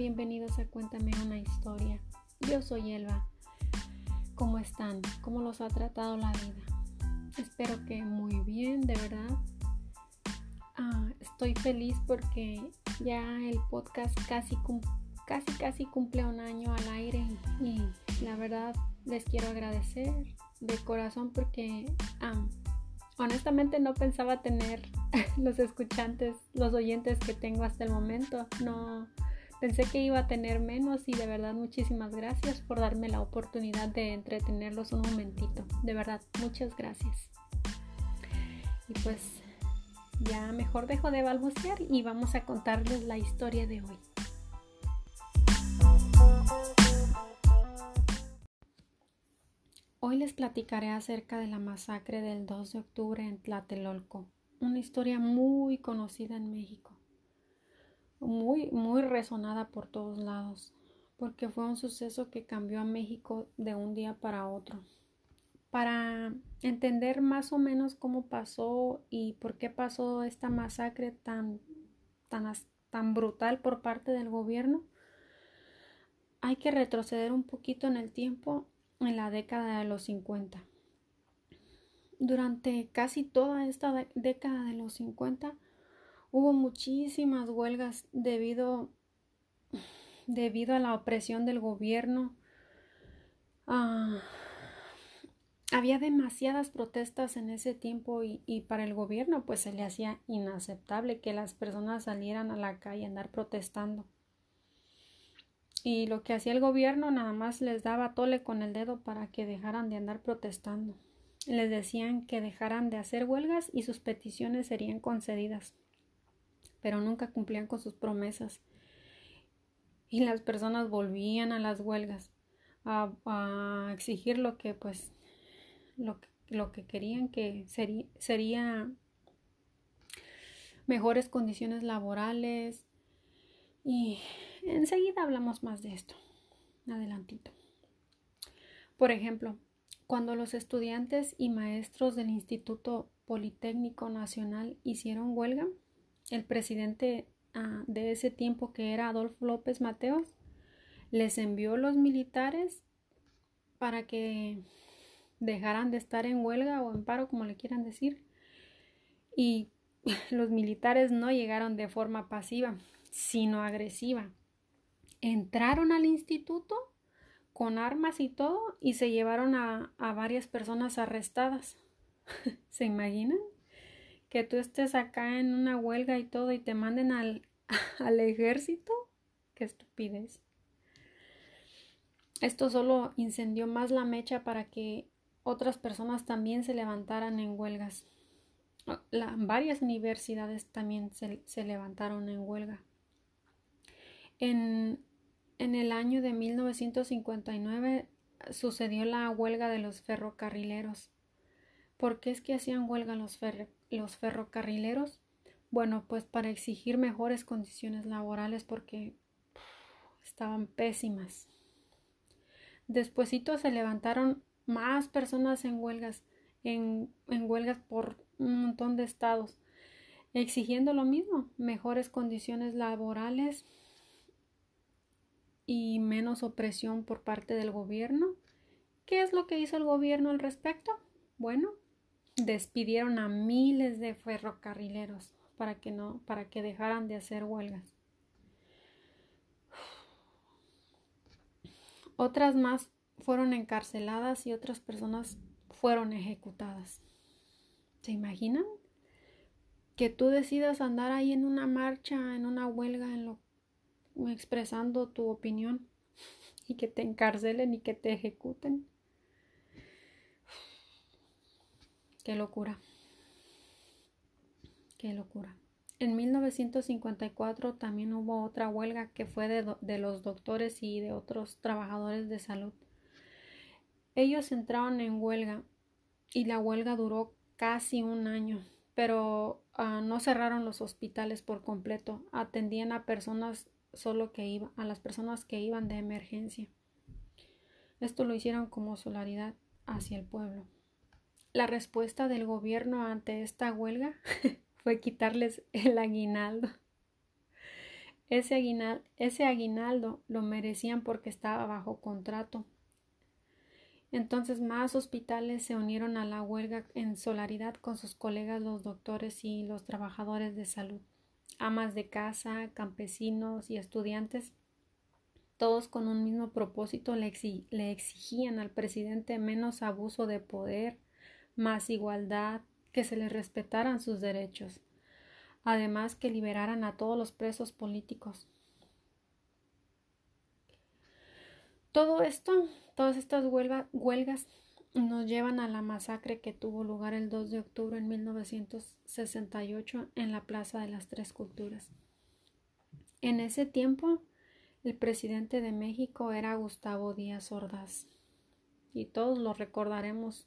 bienvenidos a Cuéntame una historia. Yo soy Elba. ¿Cómo están? ¿Cómo los ha tratado la vida? Espero que muy bien, de verdad. Ah, estoy feliz porque ya el podcast casi, casi, casi cumple un año al aire y, la verdad les quiero agradecer de corazón porque ah, honestamente no pensaba tener los escuchantes, los oyentes que tengo hasta el momento. No pensé que iba a tener menos y de verdad muchísimas gracias por darme la oportunidad de entretenerlos un momentito. De verdad, muchas gracias. Y pues ya mejor dejo de balbucear y vamos a contarles la historia de hoy. Hoy les platicaré acerca de la masacre del 2 de octubre en Tlatelolco, una historia muy conocida en México, muy, muy resonada por todos lados, porque fue un suceso que cambió a México de un día para otro. Para entender más o menos cómo pasó y por qué pasó esta masacre tan, tan, tan brutal por parte del gobierno, hay que retroceder un poquito en el tiempo en la década de los 50 durante casi toda esta década de los 50 hubo muchísimas huelgas debido, debido a la opresión del gobierno. Ah, había demasiadas protestas en ese tiempo y, y, para el gobierno pues se le hacía inaceptable que las personas salieran a la calle a andar protestando. Y lo que hacía el gobierno nada más les daba tole con el dedo para que dejaran de andar protestando. Les decían que dejaran de hacer huelgas y sus peticiones serían concedidas, pero nunca cumplían con sus promesas. Y las personas volvían a las huelgas a, exigir lo que pues lo, lo que querían que sería, sería mejores condiciones laborales y enseguida hablamos más de esto. Adelantito. Por ejemplo, cuando los estudiantes y maestros del Instituto Politécnico Nacional hicieron huelga, el presidente ah, de ese tiempo, que era Adolfo López Mateos, les envió los militares para que dejaran de estar en huelga o en paro, como le quieran decir. Y los militares no llegaron de forma pasiva, sino agresiva. Entraron al instituto con armas y todo y se llevaron a, varias personas arrestadas. ¿Se imaginan? Que tú estés acá en una huelga y todo y te manden al, al ejército. Qué estupidez. Esto solo incendió más la mecha para que otras personas también se levantaran en huelgas. varias universidades también se, se levantaron en huelga. En, en el año de 1959 sucedió la huelga de los ferrocarrileros. ¿Por qué es que hacían huelga los, los ferrocarrileros? Bueno, pues para exigir mejores condiciones laborales porque estaban pésimas. Despuésito se levantaron más personas en huelgas, en, en huelgas por un montón de estados, exigiendo lo mismo, mejores condiciones laborales, y menos opresión por parte del gobierno. ¿Qué es lo que hizo el gobierno al respecto? Bueno, despidieron a miles de ferrocarrileros para que no para que dejaran de hacer huelgas. Otras más fueron encarceladas y otras personas fueron ejecutadas. ¿Se imaginan? Que tú decidas andar ahí en una marcha, en una huelga, en lo expresando tu opinión y que te encarcelen y que te ejecuten. Qué locura. Qué locura. En 1954 también hubo otra huelga que fue de, de, los doctores y de otros trabajadores de salud. Ellos entraron en huelga y la huelga duró casi un año, pero ah, no cerraron los hospitales por completo. Atendían a personas solo que iba, a las personas que iban de emergencia. Esto lo hicieron como solidaridad hacia el pueblo. La respuesta del gobierno ante esta huelga fue quitarles el aguinaldo. ese, aguinaldo lo merecían porque estaba bajo contrato. Entonces más hospitales se unieron a la huelga en solidaridad con sus colegas los doctores y los trabajadores de salud, amas de casa, campesinos y estudiantes, todos con un mismo propósito le exigían al presidente menos abuso de poder, más igualdad, que se les respetaran sus derechos además que liberaran a todos los presos políticos. Todo esto, todas estas huelgas nos llevan a la masacre que tuvo lugar el 2 de octubre en 1968 en la Plaza de las Tres Culturas. En ese tiempo, el presidente de México era Gustavo Díaz Ordaz, y todos lo recordaremos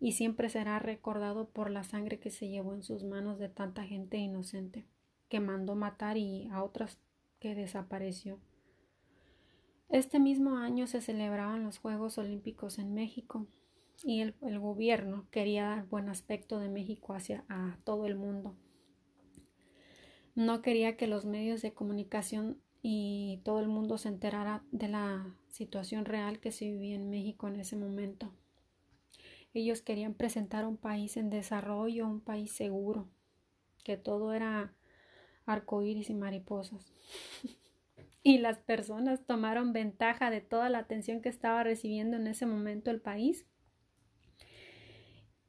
y siempre será recordado por la sangre que se llevó en sus manos de tanta gente inocente, que mandó matar y a otras que desapareció. Este mismo año se celebraban los Juegos Olímpicos en México y el, gobierno quería dar buen aspecto de México hacia a todo el mundo. No quería que los medios de comunicación y todo el mundo se enterara de la situación real que se vivía en México en ese momento. Ellos querían presentar un país en desarrollo, un país seguro, que todo era arcoíris y mariposas. y las personas tomaron ventaja de toda la atención que estaba recibiendo en ese momento el país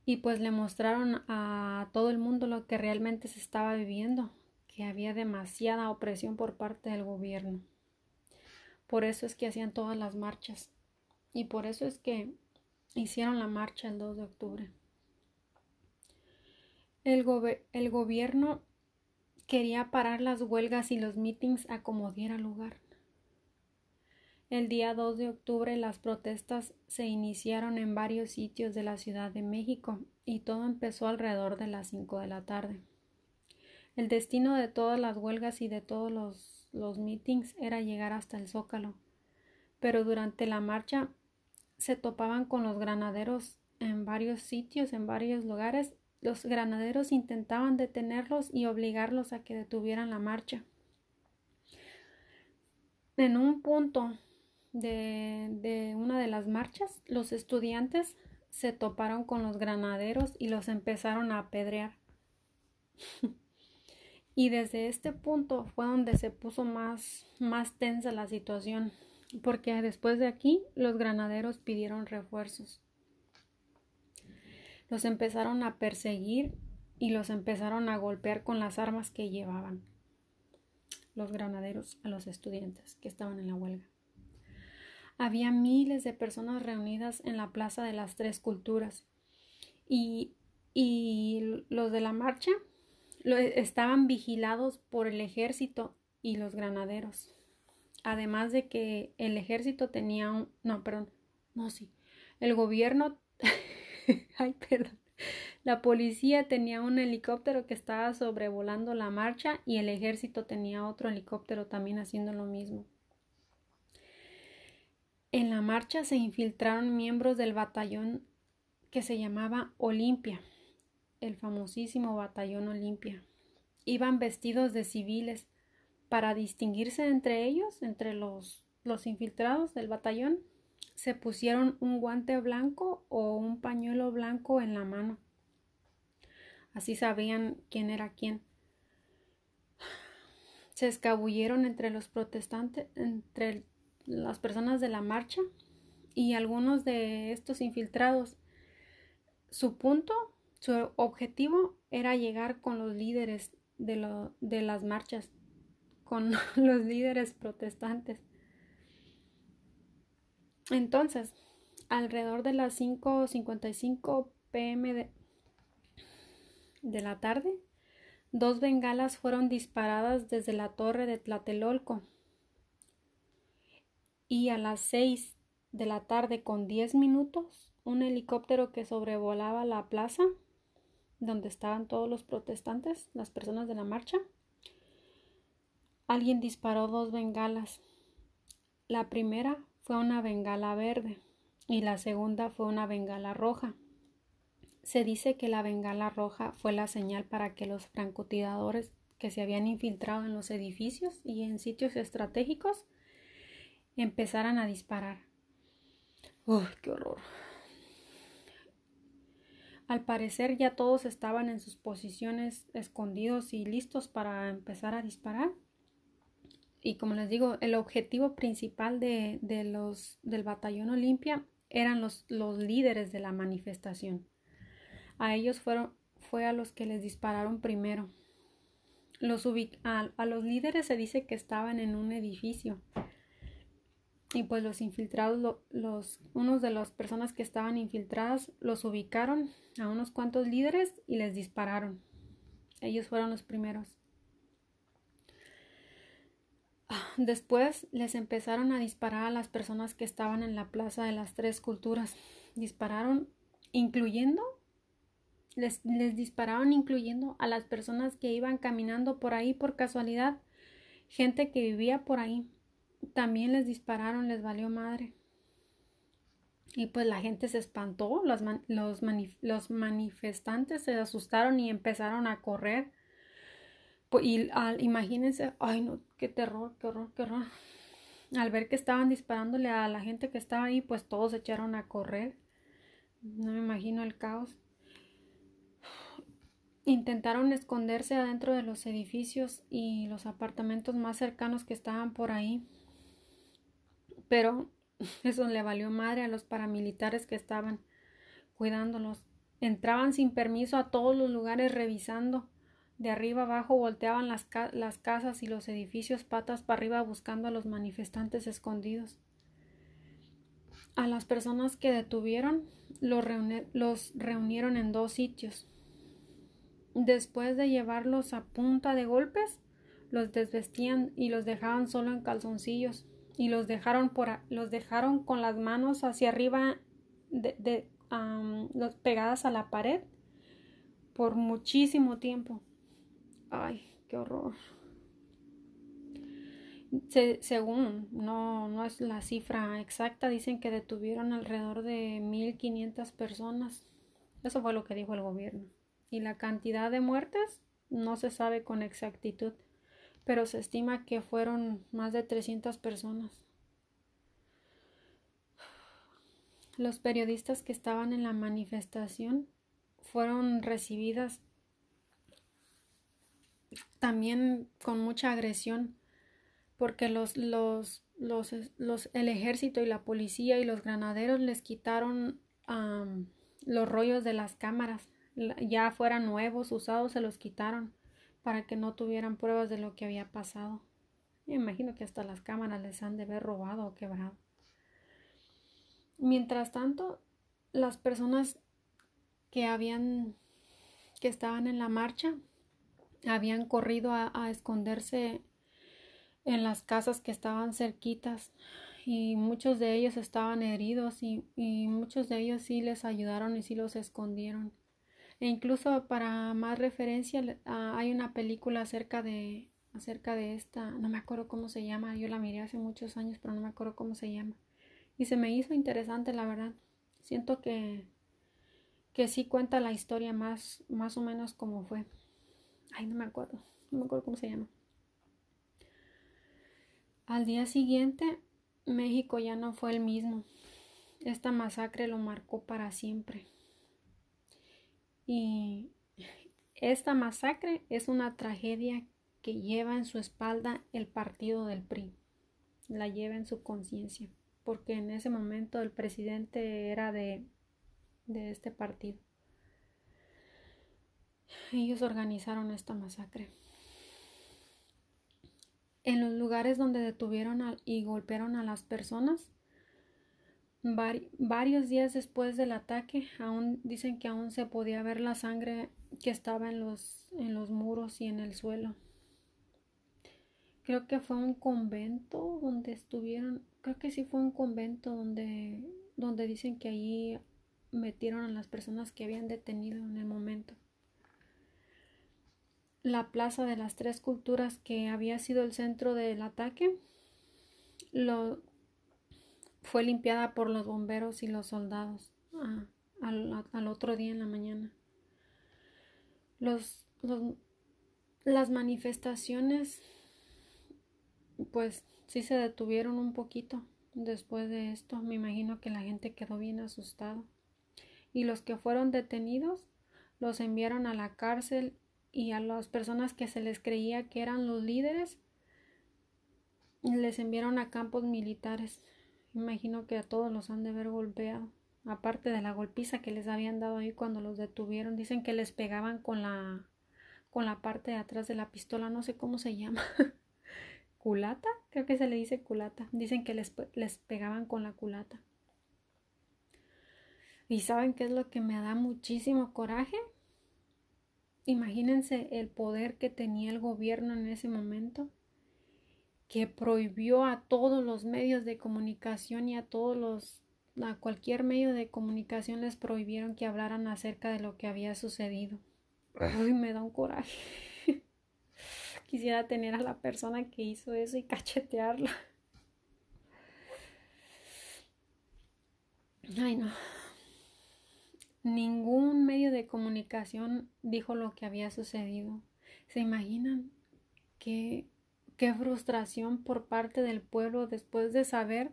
y pues le mostraron a todo el mundo lo que realmente se estaba viviendo, que había demasiada opresión por parte del gobierno. Por eso es que hacían todas las marchas y por eso es que hicieron la marcha el 2 de octubre. El, el gobierno quería parar las huelgas y los mítines a como diera lugar. El día 2 de octubre las protestas se iniciaron en varios sitios de la Ciudad de México y todo empezó alrededor de las 5 de la tarde. El destino de todas las huelgas y de todos los, los mítines era llegar hasta el Zócalo, pero durante la marcha se topaban con los granaderos en varios sitios, en varios lugares. Los granaderos intentaban detenerlos y obligarlos a que detuvieran la marcha. En un punto de, de una de las marchas, los estudiantes se toparon con los granaderos y los empezaron a apedrear. y desde este punto fue donde se puso más, más tensa la situación porque después de aquí los granaderos pidieron refuerzos. Los empezaron a perseguir y los empezaron a golpear con las armas que llevaban los granaderos a los estudiantes que estaban en la huelga. Había miles de personas reunidas en la Plaza de las Tres Culturas y, y los de la marcha estaban vigilados por el ejército y los granaderos. Además de que el ejército tenía un... No, perdón. No, sí. El gobierno... Ay, perdón. La policía tenía un helicóptero que estaba sobrevolando la marcha y el ejército tenía otro helicóptero también haciendo lo mismo. En la marcha se infiltraron miembros del batallón que se llamaba Olimpia, el famosísimo batallón Olimpia. Iban vestidos de civiles para distinguirse entre ellos, entre los, los infiltrados del batallón, se pusieron un guante blanco o un pañuelo blanco en la mano. Así sabían quién era quién. Se escabulleron entre los protestantes, entre las personas de la marcha y algunos de estos infiltrados. Su punto, su objetivo era llegar con los líderes de, las marchas con los líderes protestantes. Entonces, alrededor de las 5.55 pm de, de la tarde, dos bengalas fueron disparadas desde la torre de Tlatelolco y a las 6 de la tarde con 10 minutos, un helicóptero que sobrevolaba la plaza donde estaban todos los protestantes, las personas de la marcha, alguien disparó dos bengalas. La primera fue una bengala verde y la segunda fue una bengala roja. Se dice que la bengala roja fue la señal para que los francotiradores que se habían infiltrado en los edificios y en sitios estratégicos empezaran a disparar. ¡Uy, qué horror! Al parecer ya todos estaban en sus posiciones escondidos y listos para empezar a disparar. Y como les digo, el objetivo principal de, los, del batallón Olimpia eran los, los líderes de la manifestación. A ellos fueron, fue a los que les dispararon primero. Los a, a, los líderes se dice que estaban en un edificio. Y pues los infiltrados, los, unos de las personas que estaban infiltradas, los ubicaron a unos cuantos líderes y les dispararon. Ellos fueron los primeros. Después les empezaron a disparar a las personas que estaban en la Plaza de las Tres Culturas. Dispararon, incluyendo, les, les dispararon incluyendo a las personas que iban caminando por ahí por casualidad, gente que vivía por ahí. También les dispararon, les valió madre. Y pues la gente se espantó, los, los, los manifestantes se asustaron y empezaron a correr y al, imagínense, ay no, qué terror, qué horror, qué horror. Al ver que estaban disparándole a la gente que estaba ahí, pues todos se echaron a correr. No me imagino el caos. Intentaron esconderse adentro de los edificios y los apartamentos más cercanos que estaban por ahí. Pero eso le valió madre a los paramilitares que estaban cuidándolos. Entraban sin permiso a todos los lugares revisando de arriba abajo volteaban las, casas y los edificios patas para arriba buscando a los manifestantes escondidos. A las personas que detuvieron los, reunieron en dos sitios. Después de llevarlos a punta de golpes, los desvestían y los dejaban solo en calzoncillos y los dejaron por dejaron con las manos hacia arriba de, pegadas a la pared por muchísimo tiempo Ay, qué horror. según, no, no es la cifra exacta, dicen que detuvieron alrededor de 1.500 personas. Eso fue lo que dijo el gobierno. Y la cantidad de muertes no se sabe con exactitud, pero se estima que fueron más de 300 personas. Los periodistas que estaban en la manifestación fueron recibidas también con mucha agresión, porque los, los, los, los, el ejército y la policía y los granaderos les quitaron los rollos de las cámaras, ya fueran nuevos, usados, se los quitaron para que no tuvieran pruebas de lo que había pasado. Me imagino que hasta las cámaras les han de haber robado o quebrado. Mientras tanto, las personas que habían que estaban en la marcha habían corrido a, esconderse en las casas que estaban cerquitas y muchos de ellos estaban heridos y, muchos de ellos sí les ayudaron y sí los escondieron. E incluso para más referencia ah, hay una película acerca de acerca de esta, no me acuerdo cómo se llama, yo la miré hace muchos años, pero no me acuerdo cómo se llama. Y se me hizo interesante, la verdad. Siento que que sí cuenta la historia más más o menos como fue. Ay, no me acuerdo. No me acuerdo cómo se llama. Al día siguiente, México ya no fue el mismo. Esta masacre lo marcó para siempre. Y esta masacre es una tragedia que lleva en su espalda el partido del PRI. La lleva en su conciencia. Porque en ese momento el presidente era de, de este partido. Ellos organizaron esta masacre. En los lugares donde detuvieron y golpearon a las personas, varios días después del ataque, aún dicen que aún se podía ver la sangre que estaba en los, en los muros y en el suelo. Creo que fue un convento donde estuvieron, creo que sí fue un convento donde, donde dicen que allí metieron a las personas que habían detenido en el momento la plaza de las tres culturas que había sido el centro del ataque fue limpiada por los bomberos y los soldados al, otro día en la mañana. Las manifestaciones pues sí se detuvieron un poquito después de esto. Me imagino que la gente quedó bien asustada. Y los que fueron detenidos los enviaron a la cárcel y a las personas que se les creía que eran los líderes les enviaron a campos militares. Imagino que a todos los han de haber golpeado. Aparte de la golpiza que les habían dado ahí cuando los detuvieron. Dicen que les pegaban con la con la parte de atrás de la pistola, no sé cómo se llama. culata, creo que se le dice culata. Dicen que les, les pegaban con la culata. ¿Y saben qué es lo que me da muchísimo coraje? Imagínense el poder que tenía el gobierno en ese momento, que prohibió a todos los medios de comunicación y a todos los, a cualquier medio de comunicación les prohibieron que hablaran acerca de lo que había sucedido. Ah. Uy, me da un coraje. Quisiera tener a la persona que hizo eso y cachetearla. Ay, no. Ningún medio de comunicación dijo lo que había sucedido. ¿Se imaginan qué, qué frustración por parte del pueblo después de saber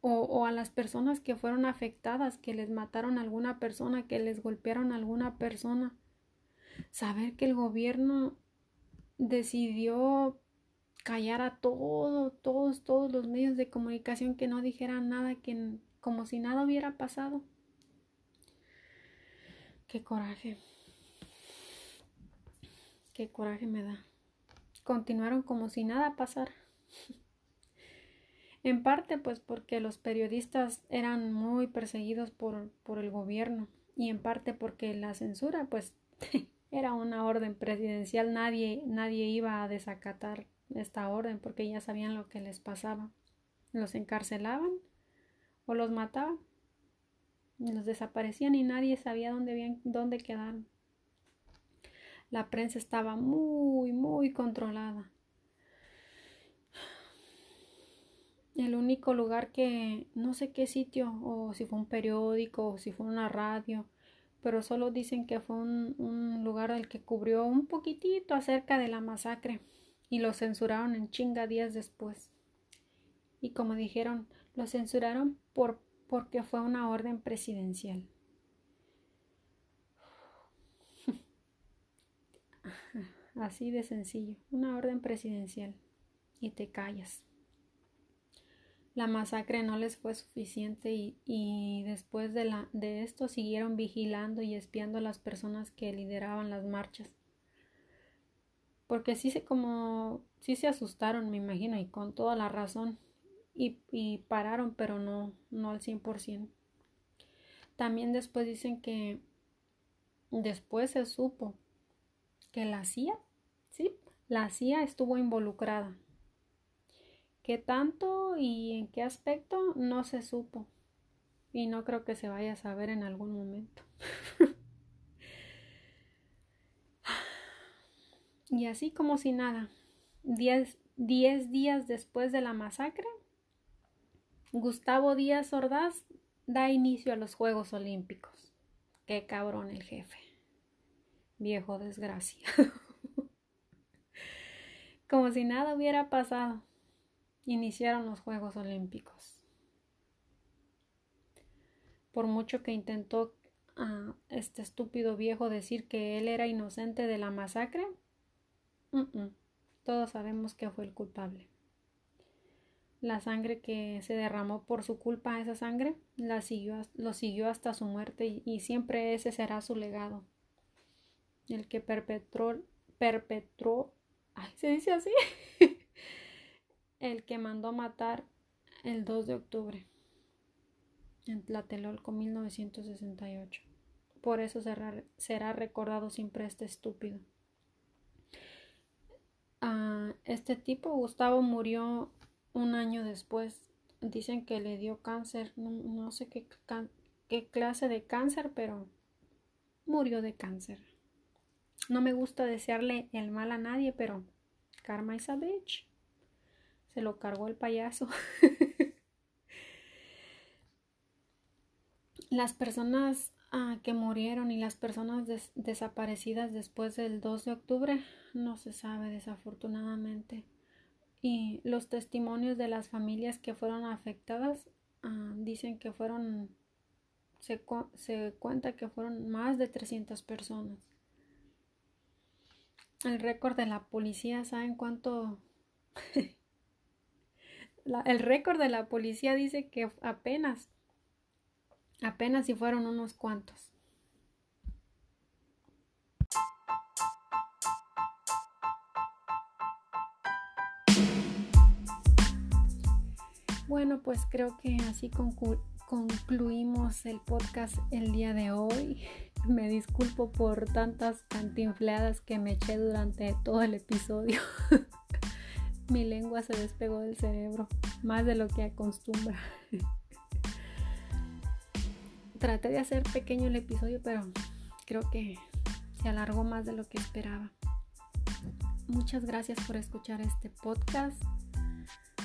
o, o, a las personas que fueron afectadas, que les mataron a alguna persona, que les golpearon a alguna persona? Saber que el gobierno decidió callar a todos, todos, todos los medios de comunicación que no dijeran nada, que como si nada hubiera pasado. Qué coraje. Qué coraje me da. Continuaron como si nada pasara. en parte pues porque los periodistas eran muy perseguidos por, por el gobierno y en parte porque la censura pues Era una orden presidencial, nadie, nadie iba a desacatar esta orden porque ya sabían lo que les pasaba. Los encarcelaban o los mataban, los desaparecían y nadie sabía dónde, dónde quedaron. La prensa estaba muy, muy controlada. El único lugar que no sé qué sitio, o si fue un periódico, o si fue una radio, pero solo dicen que fue un, lugar al que cubrió un poquitito acerca de la masacre y lo censuraron en chinga días después. Y como dijeron, lo censuraron por, porque fue una orden presidencial. Así de sencillo, una orden presidencial. Y te callas. La masacre no les fue suficiente y, después de, la, de esto siguieron vigilando y espiando a las personas que lideraban las marchas. Porque sí se como sí se asustaron, me imagino, y con toda la razón. Y, pararon, pero no, no al 100%. También después dicen que después se supo que la CIA, sí, la CIA estuvo involucrada ¿Qué tanto y en qué aspecto? No se supo. Y no creo que se vaya a saber en algún momento. y así como si nada, diez, diez días después de la masacre, Gustavo Díaz Ordaz da inicio a los Juegos Olímpicos. Qué cabrón el jefe. Viejo desgraciado. como si nada hubiera pasado iniciaron los Juegos Olímpicos. Por mucho que intentó a este estúpido viejo decir que él era inocente de la masacre, todos sabemos que fue el culpable. La sangre que se derramó por su culpa, esa sangre, la siguió, lo siguió hasta su muerte y, siempre ese será su legado. El que perpetró, perpetró, ay, se dice así, el que mandó matar el 2 de octubre en Tlatelolco 1968. Por eso será, será recordado siempre este estúpido. Ah, este tipo, Gustavo, murió un año después. Dicen que le dio cáncer. No, sé qué, clase de cáncer, pero murió de cáncer. No me gusta desearle el mal a nadie, pero karma is a bitch. Se lo cargó el payaso. Las personas ah, que murieron y las personas desaparecidas después del 2 de octubre no se sabe desafortunadamente. Y los testimonios de las familias que fueron afectadas ah, dicen que fueron, se, se cuenta que fueron más de 300 personas. El récord de la policía, ¿saben cuánto? el récord de la policía dice que apenas, apenas si fueron unos cuantos. Bueno, pues creo que así concluimos el podcast el día de hoy. Me disculpo por tantas cantinfladas que me eché durante todo el episodio. Mi lengua se despegó del cerebro, más de lo que acostumbra. Traté de hacer pequeño el episodio, pero creo que se alargó más de lo que esperaba. Muchas gracias por escuchar este podcast.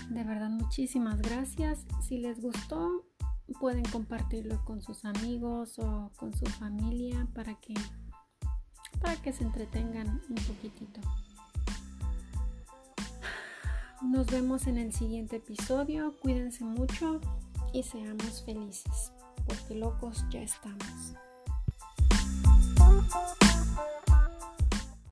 De verdad, muchísimas gracias. Si les gustó, pueden compartirlo con sus amigos o con su familia para que para que se entretengan un poquitito. Nos vemos en el siguiente episodio. Cuídense mucho y seamos felices, porque locos ya estamos.